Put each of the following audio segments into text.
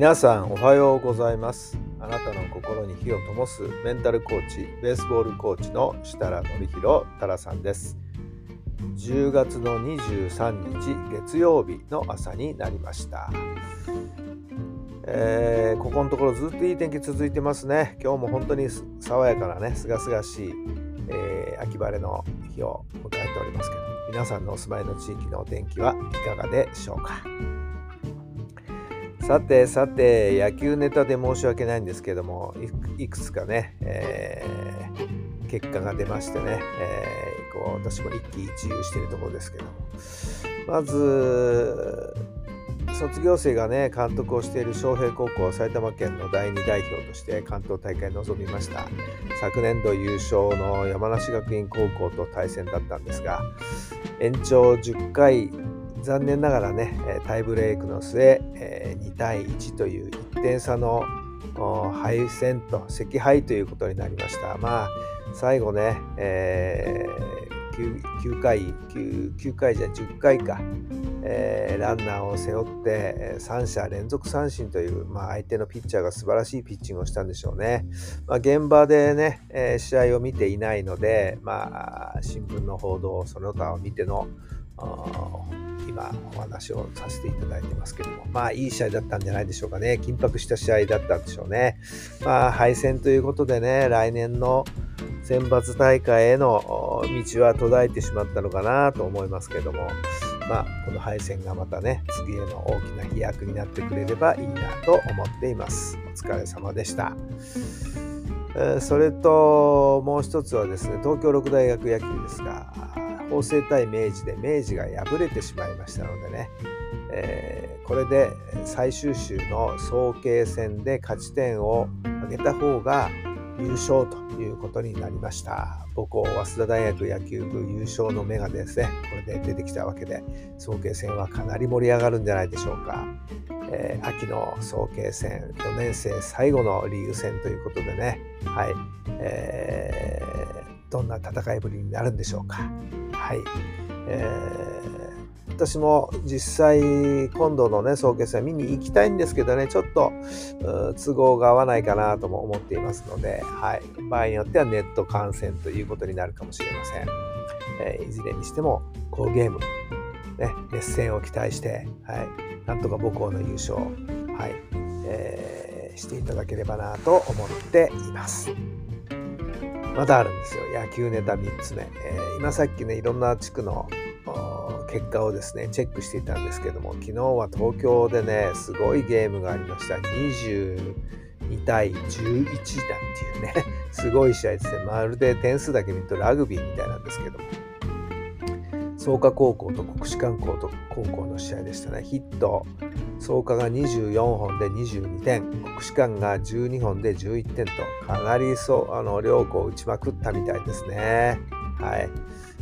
皆さんおはようございます。あなたの心に火を灯すメンタルコーチ、ベースボールコーチの設楽範弘太良さんです。10月の23日月曜日の朝になりました。えーここのところずっといい天気続いてますね。今日も本当に爽やかなね、すがすがしい、えー秋晴れの日を迎えておりますけど、皆さんのお住まいの地域のお天気はいかがでしょうか。さてさて野球ネタで申し訳ないんですけどもいくつかね、えー結果が出ましてね、えーこう私も一喜一憂しているところですけどまず卒業生がね監督をしている昌平高校埼玉県の第2代表として関東大会に臨みました。昨年度優勝の山梨学院高校と対戦だったんですが延長10回残念ながらねタイブレークの末、え2対1という1点差の敗戦と惜敗ということになりましたまあ最後ね、えー 9, 回 9, 9回じゃ10回か、えーランナーを背負って3者連続三振という、まあ、相手のピッチャーが素晴らしいピッチングをしたんでしょうね。まあ、現場でね、えー試合を見ていないので、まあ、新聞の報道その他を見ての今お話をさせていただいてますけども。まあいい試合だったんじゃないでしょうかね。緊迫した試合だったんでしょうね。まあ敗戦ということでね来年の選抜大会への道は途絶えてしまったのかなと思いますけども。まあこの敗戦がまたね次への大きな飛躍になってくれればいいなと思っています。お疲れ様でした。それともう一つはですね東京六大学野球ですが法政対明治で明治が敗れてしまいましたのでね、えーこれで最終週の早慶戦で勝ち点を上げた方が優勝ということになりました。母校早稲田大学野球部優勝の目がですね。これで出てきたわけで早慶戦はかなり盛り上がるんじゃないでしょうか、えー秋の早慶戦4年生最後のリーグ戦ということでね。はい、えーどんな戦いぶりになるんでしょうか。はい、えー私も実際今度のね早慶戦見に行きたいんですけどねちょっと都合が合わないかなとも思っていますので、はい、場合によってはネット観戦ということになるかもしれません、えーいずれにしても好ゲーム、ね、熱戦を期待して、はい、なんとか母校の優勝、はい。えーしていただければなと思っています。まだあるんですよ。野球ネタ3つ目、えー今さっきねいろんな地区の結果をですねチェックしていたんですけども昨日は東京でねすごいゲームがありました。22対11なんていうね すごい試合ですねまるで点数だけ見るとラグビーみたいなんですけども。創価高校と国士舘高校の試合でしたね。ヒット。創価が24本で22点国士舘が12本で11点とかなりそうあの両校打ちまくったみたいですね。はい、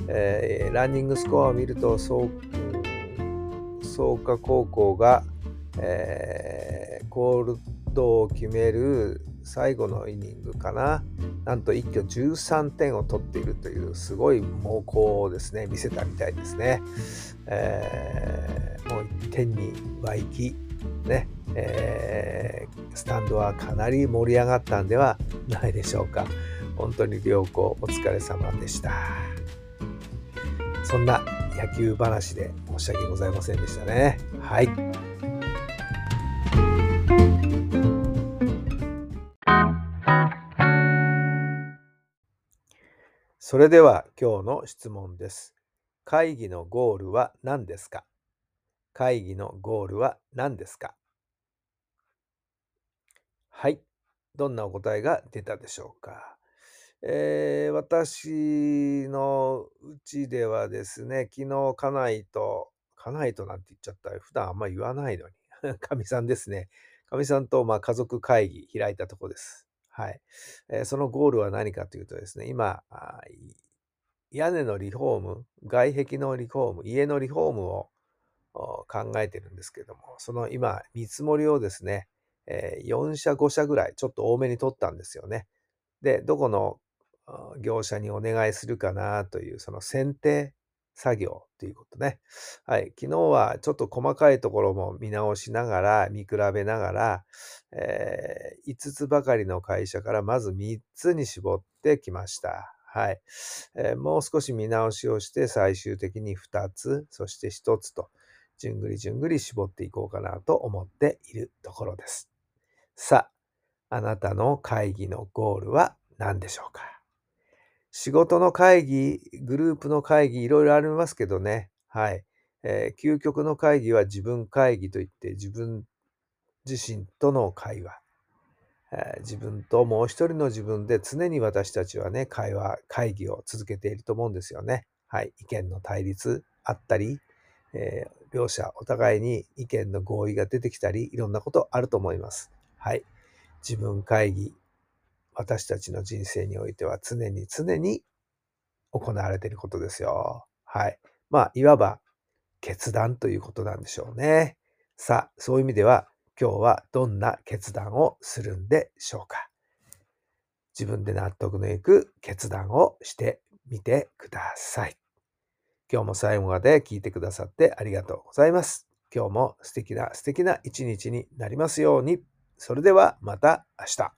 えーランニングスコアを見ると創創価高校が、えーコールドを決める最後のイニングかな。なんと一挙13点を取っているというすごい猛攻をですね。見せたみたいですね、えーもう1点に湧きね、えースタンドはかなり盛り上がったんではないでしょうか。本当に両校お疲れ様でした。そんな野球話で申し訳ございませんでしたね。はい。それでは今日の質問です。会議のゴールは何ですか？会議のゴールは何ですか？はい。どんなお答えが出たでしょうか、えー私のうちではですね、昨日家内と、家内となんて言っちゃったら普段あんま言わないのに、かみさんですね。かみさんとまあ家族会議開いたとこです。はい。え、そのゴールは何かというとですね、今、屋根のリフォーム、外壁のリフォーム、家のリフォームを考えてるんですけども、その今、見積もりをですね、え、4社5社ぐらいちょっと多めに取ったんですよね。で、どこの業者にお願いするかなという、その選定作業ということね。はい。昨日はちょっと細かいところも見直しながら、見比べながら、えー、5つばかりの会社からまず3つに絞ってきました。はい、えー、もう少し見直しをして最終的に2つ、そして1つと、じゅんぐりじゅんぐり絞っていこうかなと思っているところです。さあ、あなたの会議のゴールは何でしょうか？仕事の会議、グループの会議、いろいろありますけどね。はい。えー、究極の会議は自分会議といって自分自身との会話。え自分ともう一人の自分で常に私たちはね、会話、会議を続けていると思うんですよね。はい。意見の対立あったり、えー、両者お互いに意見の合意が出てきたり、いろんなことあると思います。はい。自分会議、私たちの人生においては常に常に行われていることですよ。はい。まあ、いわば決断ということなんでしょうね。さあ、そういう意味では、今日はどんな決断をするんでしょうか自分で納得のいく決断をしてみてください。今日も最後まで聞いてくださってありがとうございます。今日も素敵な素敵な一日になりますように。それではまた明日。